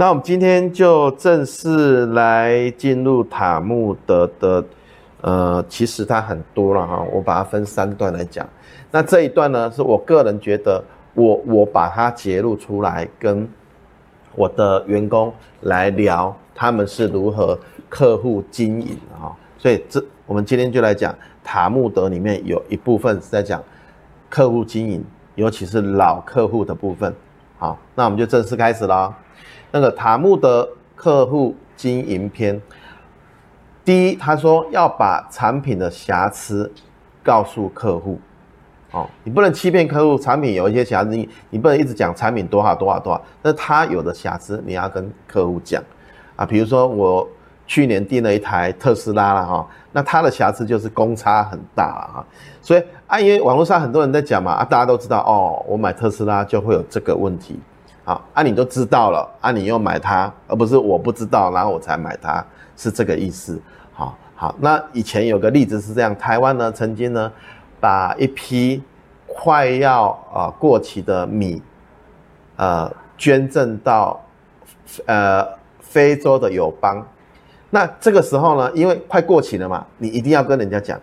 那我们今天就正式来进入塔木德的，呃，其实它很多了哈，我把它分三段来讲。那这一段呢，是我个人觉得我，我把它节录出来，跟我的员工来聊，他们是如何客户经营哈。所以这我们今天就来讲塔木德里面有一部分是在讲客户经营，尤其是老客户的部分。好，那我们就正式开始了。那个塔木德客户经营篇，第一，他说要把产品的瑕疵告诉客户，哦，你不能欺骗客户，产品有一些瑕疵，你你不能一直讲产品多好多好多好，那他有的瑕疵你要跟客户讲，啊，比如说我去年订了一台特斯拉了哈，那它的瑕疵就是公差很大啊，所以啊，因为网络上很多人在讲嘛，啊，大家都知道哦，我买特斯拉就会有这个问题。好，啊，你都知道了，啊，你又买它，而不是我不知道，然后我才买它，是这个意思。好，好，那以前有个例子是这样，台湾呢曾经呢把一批快要啊过期的米，呃捐赠到呃非洲的友邦，那这个时候呢，因为快过期了嘛，你一定要跟人家讲，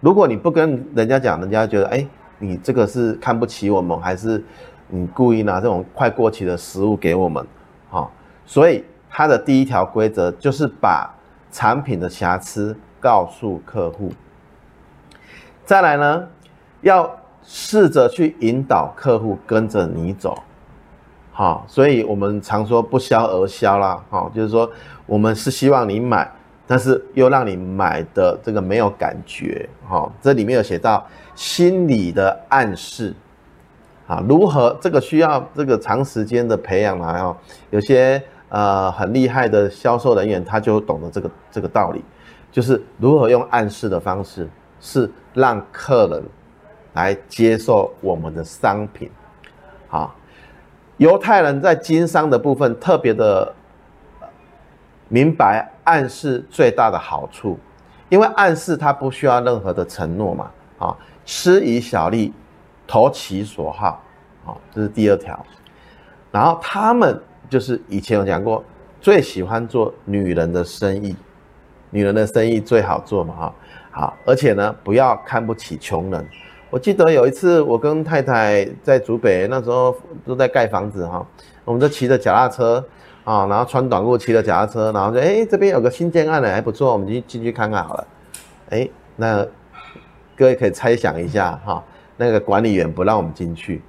如果你不跟人家讲，人家觉得哎，你这个是看不起我们还是？你故意拿这种快过期的食物给我们，哈，所以它的第一条规则就是把产品的瑕疵告诉客户。再来呢，要试着去引导客户跟着你走，好，所以我们常说不销而销啦，哈，就是说我们是希望你买，但是又让你买的这个没有感觉，哈，这里面有写到心理的暗示。啊，如何这个需要这个长时间的培养啊？要有些呃很厉害的销售人员，他就懂得这个这个道理，就是如何用暗示的方式，是让客人来接受我们的商品。好，犹太人在经商的部分特别的明白暗示最大的好处，因为暗示他不需要任何的承诺嘛。啊，施以小利。投其所好，好，这是第二条。然后他们就是以前有讲过，最喜欢做女人的生意，女人的生意最好做嘛，哈，好，而且呢，不要看不起穷人。我记得有一次，我跟太太在竹北，那时候都在盖房子，哈，我们就骑着脚踏车，啊，然后穿短裤骑着脚踏车，然后就，哎，这边有个新建案呢，还不错，我们就进去看看好了。哎，那各位可以猜想一下，哈。那个管理员不让我们进去，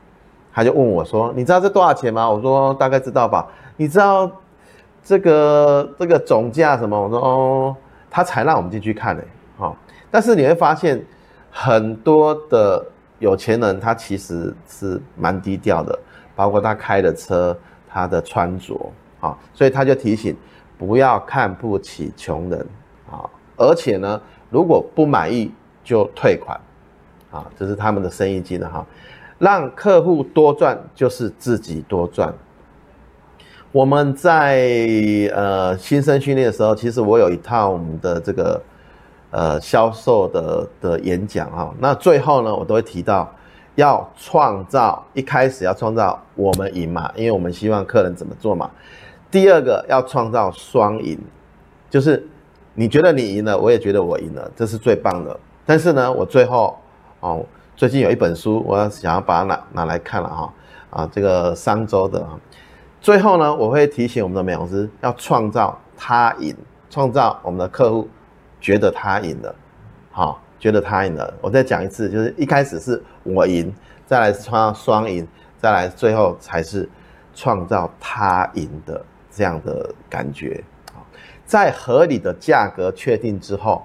他就问我说：“你知道这多少钱吗？”我说：“大概知道吧。”你知道这个这个总价什么？我说：“哦。”他才让我们进去看呢。好，但是你会发现很多的有钱人他其实是蛮低调的，包括他开的车、他的穿着，好，所以他就提醒不要看不起穷人啊，而且呢，如果不满意就退款。啊，这是他们的生意经的哈，让客户多赚就是自己多赚。我们在呃新生训练的时候，其实我有一套我们的这个呃销售的的演讲哈，那最后呢，我都会提到要创造，一开始要创造我们赢嘛，因为我们希望客人怎么做嘛。第二个要创造双赢，就是你觉得你赢了，我也觉得我赢了，这是最棒的。但是呢，我最后。哦，最近有一本书，我要想要把它拿拿来看了哈，啊，这个商周的啊，最后呢，我会提醒我们的美容师要创造他赢，创造我们的客户觉得他赢了，好，觉得他赢了。我再讲一次，就是一开始是我赢，再来是创造双赢，再来最后才是创造他赢的这样的感觉。在合理的价格确定之后。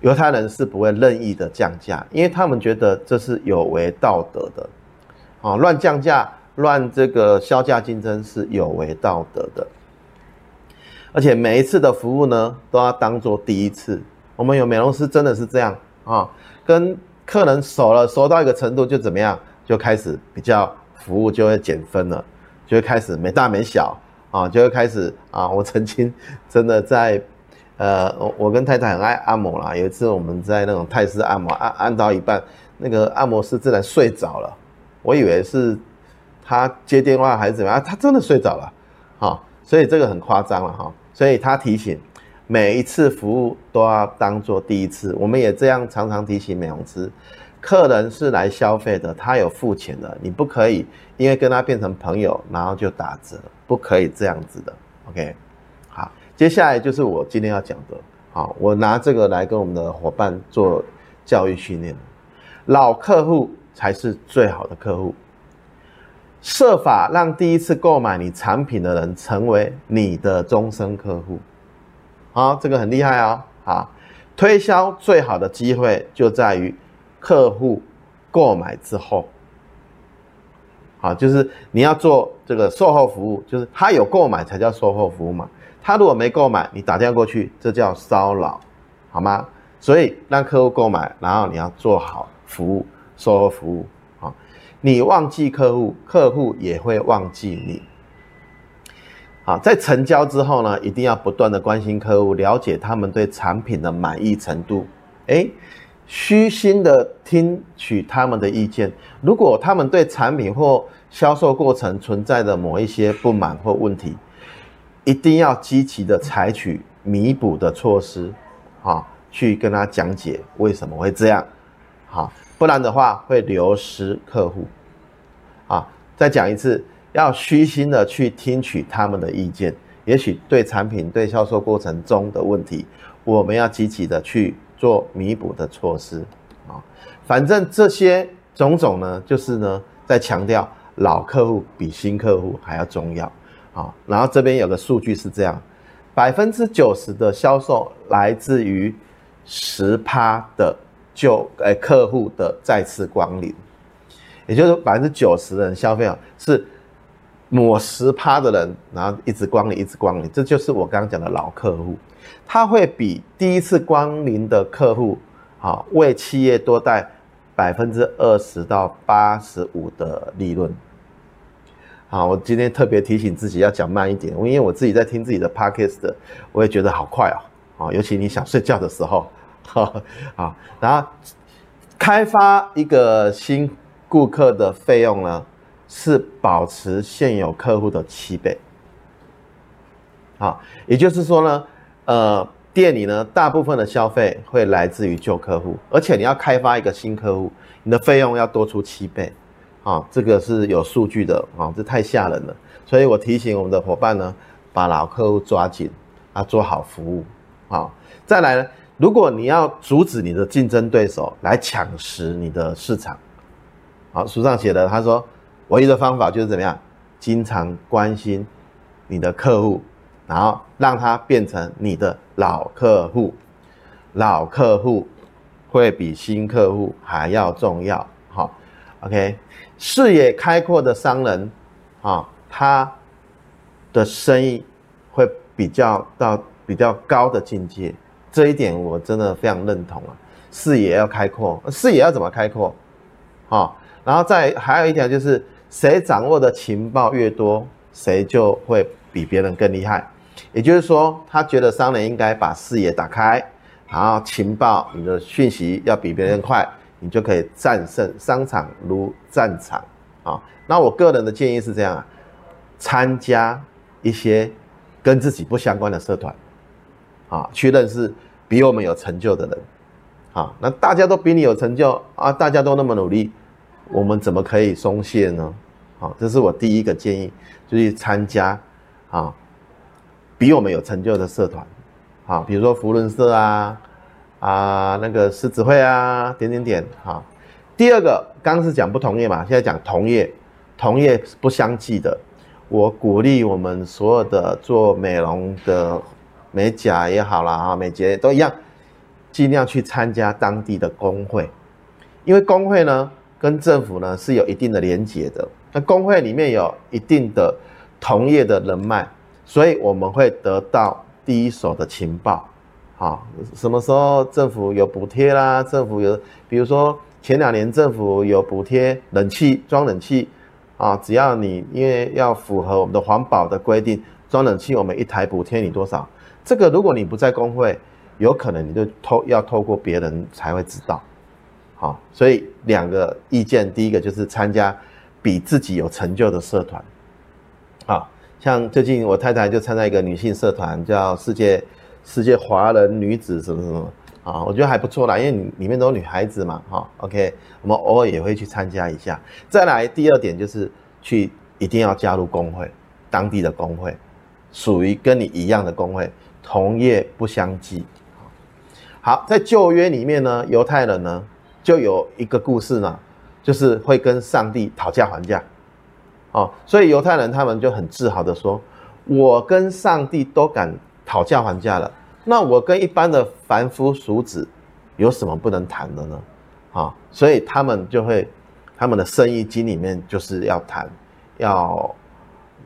犹太人是不会任意的降价，因为他们觉得这是有违道德的，啊，乱降价、乱这个削价竞争是有违道德的。而且每一次的服务呢，都要当做第一次。我们有美容师真的是这样啊，跟客人熟了，熟到一个程度就怎么样，就开始比较服务就会减分了，就会开始没大没小啊，就会开始啊，我曾经真的在。呃，我我跟太太很爱按摩啦。有一次我们在那种泰式按摩，按按到一半，那个按摩师自然睡着了。我以为是他接电话还是怎么样，他真的睡着了。好，所以这个很夸张了哈。所以他提醒，每一次服务都要当做第一次。我们也这样常常提醒美容师，客人是来消费的，他有付钱的，你不可以因为跟他变成朋友，然后就打折，不可以这样子的。OK，接下来就是我今天要讲的。好，我拿这个来跟我们的伙伴做教育训练。老客户才是最好的客户。设法让第一次购买你产品的人成为你的终身客户，好，这个很厉害哦。好，推销最好的机会就在于客户购买之后，好，就是你要做这个售后服务，就是他有购买才叫售后服务嘛。他如果没购买，你打电话过去，这叫骚扰，好吗？所以让客户购买，然后你要做好服务，售后服务啊。你忘记客户，客户也会忘记你。好，在成交之后呢，一定要不断的关心客户，了解他们对产品的满意程度。诶，虚心的听取他们的意见。如果他们对产品或销售过程存在的某一些不满或问题，一定要积极的采取弥补的措施，啊，去跟他讲解为什么会这样，好。不然的话会流失客户，啊，再讲一次，要虚心的去听取他们的意见，也许对产品、对销售过程中的问题，我们要积极的去做弥补的措施，啊，反正这些种种呢，就是呢，在强调老客户比新客户还要重要，啊，然后这边有个数据是这样，百分之九十的销售来自于十趴的。就诶，客户的再次光临，也就是百分之九十的人消费啊，是抹十趴的人，然后一直光临，一直光临，这就是我刚刚讲的老客户，他会比第一次光临的客户，好为企业多带百分之二十到八十五的利润。好，我今天特别提醒自己要讲慢一点，因为我自己在听自己的 podcast，我也觉得好快哦，啊，尤其你想睡觉的时候。好，好，然后开发一个新顾客的费用呢，是保持现有客户的七倍。好，也就是说呢，呃，店里呢，大部分的消费会来自于旧客户，而且你要开发一个新客户，你的费用要多出七倍。啊，这个是有数据的啊，这太吓人了。所以我提醒我们的伙伴呢，把老客户抓紧啊，做好服务。啊，再来呢。如果你要阻止你的竞争对手来抢食你的市场，好，书上写的，他说，唯一的方法就是怎么样，经常关心你的客户，然后让他变成你的老客户，老客户会比新客户还要重要。好，OK，视野开阔的商人，啊，他的生意会比较到比较高的境界。这一点我真的非常认同啊，视野要开阔，视野要怎么开阔？啊，然后再还有一点就是，谁掌握的情报越多，谁就会比别人更厉害。也就是说，他觉得商人应该把视野打开，然后情报你的讯息要比别人快，你就可以战胜商场如战场啊。那我个人的建议是这样啊，参加一些跟自己不相关的社团。啊，去认识比我们有成就的人，啊，那大家都比你有成就啊，大家都那么努力，我们怎么可以松懈呢？好，这是我第一个建议，就去参加啊，比我们有成就的社团，啊，比如说福伦社啊，啊，那个狮子会啊，点点点，哈。第二个，刚是讲不同业嘛，现在讲同业，同业是不相济的，我鼓励我们所有的做美容的。美甲也好啦，啊，美睫都一样，尽量去参加当地的工会，因为工会呢跟政府呢是有一定的连结的。那工会里面有一定的同业的人脉，所以我们会得到第一手的情报。好，什么时候政府有补贴啦？政府有，比如说前两年政府有补贴冷气装冷气啊，只要你因为要符合我们的环保的规定，装冷气我们一台补贴你多少？这个如果你不在工会，有可能你就透要透过别人才会知道，好，所以两个意见，第一个就是参加比自己有成就的社团，啊，像最近我太太就参加一个女性社团，叫世界世界华人女子什么什么啊，我觉得还不错啦，因为里面都是女孩子嘛，哈，OK，我们偶尔也会去参加一下。再来第二点就是去一定要加入工会，当地的工会，属于跟你一样的工会，同业不相忌。好，在旧约里面呢，犹太人呢就有一个故事呢，就是会跟上帝讨价还价。哦，所以犹太人他们就很自豪的说：“我跟上帝都敢讨价还价了，那我跟一般的凡夫俗子有什么不能谈的呢？”啊，所以他们就会，他们的生意经里面就是要谈，要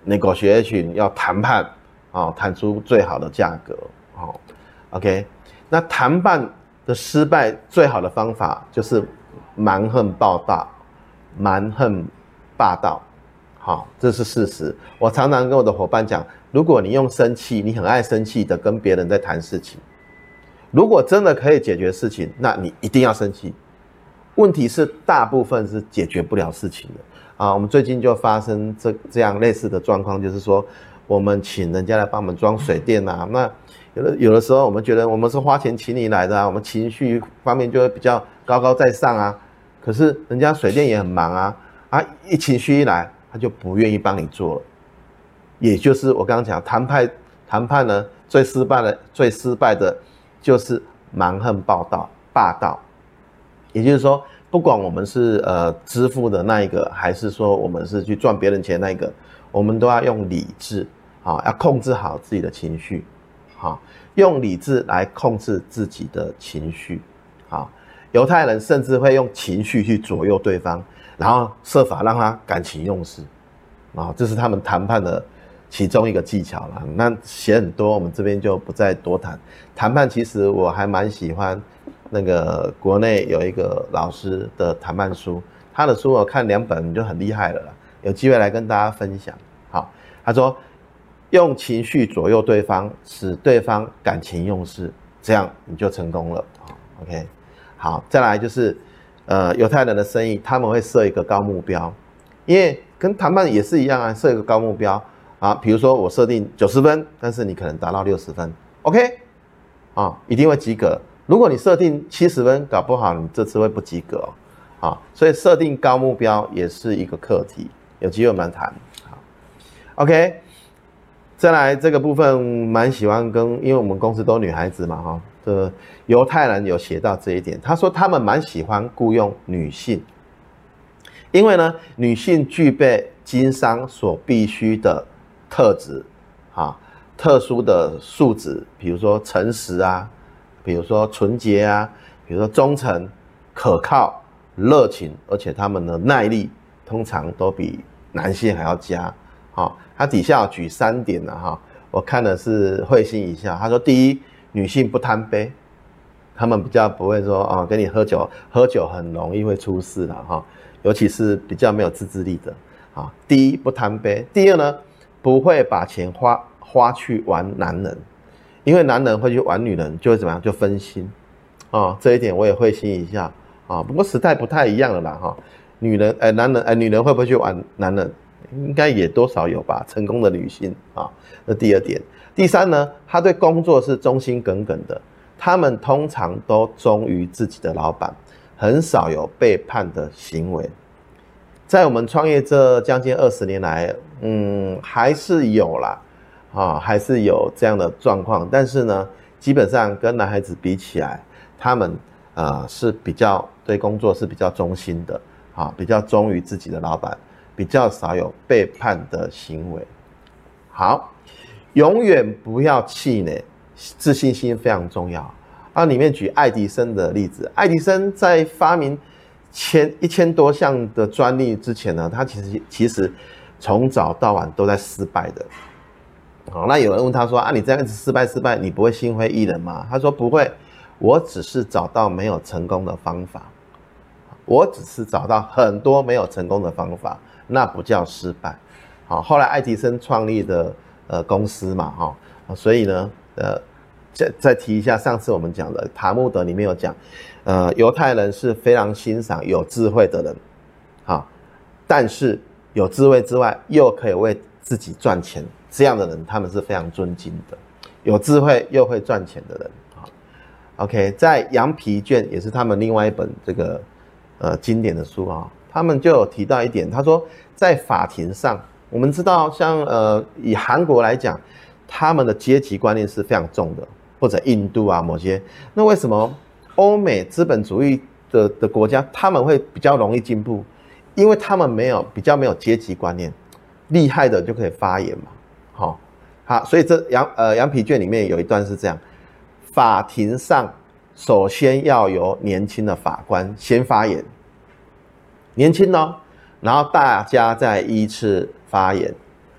negotiation，要谈判，啊，谈出最好的价格。好，OK，那谈判的失败最好的方法就是蛮横暴大，蛮横霸道。好，这是事实。我常常跟我的伙伴讲，如果你用生气，你很爱生气的跟别人在谈事情，如果真的可以解决事情，那你一定要生气。问题是大部分是解决不了事情的啊。我们最近就发生这这样类似的状况，就是说我们请人家来帮我们装水电啊，那有的有的时候我们觉得我们是花钱请你来的啊，我们情绪方面就会比较高高在上啊。可是人家水电也很忙啊，啊，一情绪一来。他就不愿意帮你做了，也就是我刚刚讲谈判，谈判呢最失败的最失败的，就是蛮横暴道霸道。也就是说，不管我们是呃支付的那一个，还是说我们是去赚别人钱那一个，我们都要用理智啊，要控制好自己的情绪，啊，用理智来控制自己的情绪。啊，犹太人甚至会用情绪去左右对方。然后设法让他感情用事，啊，这是他们谈判的其中一个技巧了。那写很多，我们这边就不再多谈。谈判其实我还蛮喜欢那个国内有一个老师的谈判书，他的书我看两本就很厉害了啦。有机会来跟大家分享。好，他说用情绪左右对方，使对方感情用事，这样你就成功了。OK，好，再来就是。呃，犹太人的生意，他们会设一个高目标，因为跟谈判也是一样啊，设一个高目标啊，比如说我设定九十分，但是你可能达到六十分，OK，啊，一定会及格。如果你设定七十分，搞不好你这次会不及格哦，啊，所以设定高目标也是一个课题，有机会我们谈。好，OK，再来这个部分蛮喜欢跟，因为我们公司都女孩子嘛，哈。的犹太人有写到这一点，他说他们蛮喜欢雇佣女性，因为呢，女性具备经商所必须的特质，啊，特殊的素质，比如说诚实啊，比如说纯洁啊，比如说忠诚、可靠、热情，而且他们的耐力通常都比男性还要佳。好，他底下举三点呢，哈，我看的是会心一笑。他说第一。女性不贪杯，他们比较不会说啊，跟你喝酒，喝酒很容易会出事的哈，尤其是比较没有自制力的啊。第一不贪杯，第二呢，不会把钱花花去玩男人，因为男人会去玩女人，就会怎么样，就分心啊。这一点我也会心一下啊。不过时代不太一样了啦哈，女人哎，男人哎，女人会不会去玩男人？应该也多少有吧。成功的女性啊，这第二点。第三呢，他对工作是忠心耿耿的，他们通常都忠于自己的老板，很少有背叛的行为。在我们创业这将近二十年来，嗯，还是有啦，啊，还是有这样的状况。但是呢，基本上跟男孩子比起来，他们啊是比较对工作是比较忠心的，啊，比较忠于自己的老板，比较少有背叛的行为。好。永远不要气馁，自信心非常重要。啊，里面举爱迪生的例子，爱迪生在发明千一千多项的专利之前呢，他其实其实从早到晚都在失败的。好，那有人问他说：“啊，你这样子失败失败，你不会心灰意冷吗？”他说：“不会，我只是找到没有成功的方法，我只是找到很多没有成功的方法，那不叫失败。”好，后来爱迪生创立的。呃，公司嘛，哈，所以呢，呃，再再提一下，上次我们讲的塔木德里面有讲，呃，犹太人是非常欣赏有智慧的人，哈，但是有智慧之外，又可以为自己赚钱，这样的人他们是非常尊敬的，有智慧又会赚钱的人啊。OK，在羊皮卷也是他们另外一本这个呃经典的书啊，他们就有提到一点，他说在法庭上，我们知道像呃以韩国来讲，他们的阶级观念是非常重的，或者印度啊某些，那为什么欧美资本主义的的国家他们会比较容易进步？因为他们没有比较没有阶级观念，厉害的就可以发言嘛，好，好，所以这羊呃羊皮卷里面有一段是这样，法庭上首先要由年轻的法官先发言，年轻呢，然后大家再依次发言，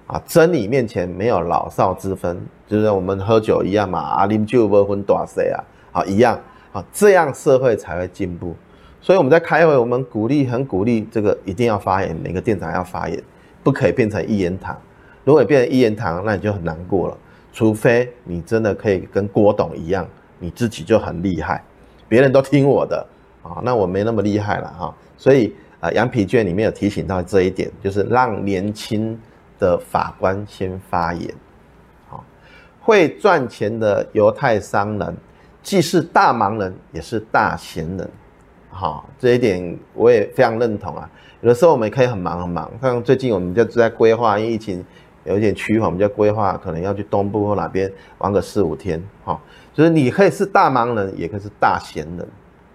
啊，真理面前没有老少之分，就是我们喝酒一样嘛，啊，啉酒不分大小啊，啊，一样，啊，这样社会才会进步。所以我们在开会，我们鼓励，很鼓励这个一定要发言，每个店长要发言，不可以变成一言堂。如果你变成一言堂，那你就很难过了。除非你真的可以跟郭董一样，你自己就很厉害，别人都听我的啊，那我没那么厉害了哈。所以啊，羊皮卷里面有提醒到这一点，就是让年轻的法官先发言。会赚钱的犹太商人，既是大忙人，也是大闲人。好，这一点我也非常认同啊。有的时候我们也可以很忙很忙，像最近我们就在规划，因为疫情有一点趋缓，我们就规划可能要去东部或哪边玩个四五天。哈，就是你可以是大忙人，也可以是大闲人。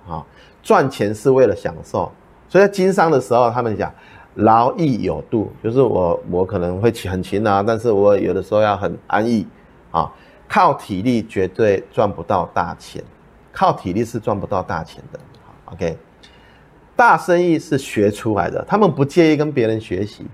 哈，赚钱是为了享受，所以在经商的时候，他们讲劳逸有度，就是我我可能会很勤啊，但是我有的时候要很安逸。啊，靠体力绝对赚不到大钱，靠体力是赚不到大钱的。OK，大生意是学出来的，他们不介意跟别人学习，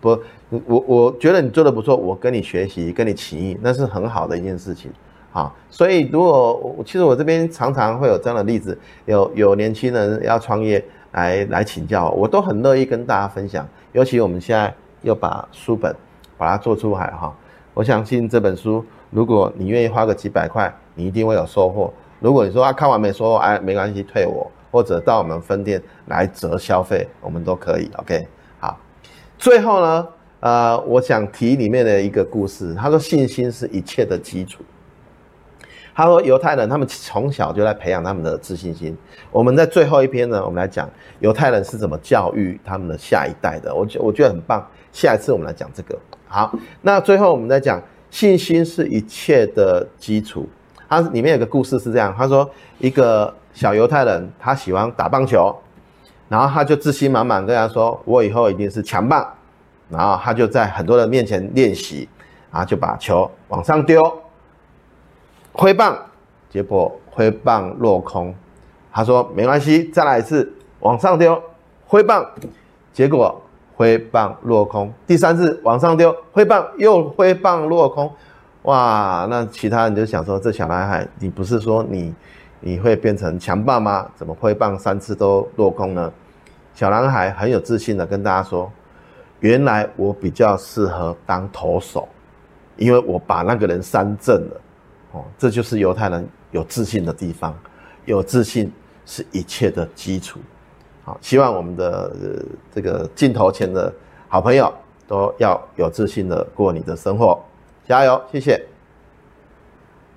不，我我觉得你做的不错，我跟你学习，跟你请益，那是很好的一件事情，啊，所以如果其实我这边常常会有这样的例子，有有年轻人要创业来来请教，我都很乐意跟大家分享，尤其我们现在又把书本把它做出来哈，我相信这本书，如果你愿意花个几百块，你一定会有收获。如果你说啊看完没收获，哎没关系，退我。或者到我们分店来折消费，我们都可以。OK，好。最后呢，呃，我想提里面的一个故事。他说，信心是一切的基础。他说，犹太人他们从小就在培养他们的自信心。我们在最后一篇呢，我们来讲犹太人是怎么教育他们的下一代的。我觉我觉得很棒。下一次我们来讲这个。好，那最后我们再讲信心是一切的基础。它里面有个故事是这样，他说一个。小犹太人，他喜欢打棒球，然后他就自信满满跟他说：“我以后一定是强棒。”然后他就在很多人面前练习，然后就把球往上丢，挥棒，结果挥棒落空。他说：“没关系，再来一次，往上丢，挥棒，结果挥棒落空。第三次往上丢，挥棒又挥棒落空。哇！那其他人就想说：这小男孩，你不是说你？”你会变成强棒吗？怎么挥棒三次都落空呢？小男孩很有自信的跟大家说：“原来我比较适合当投手，因为我把那个人三振了。”哦，这就是犹太人有自信的地方。有自信是一切的基础。好，希望我们的这个镜头前的好朋友都要有自信的过你的生活。加油，谢谢。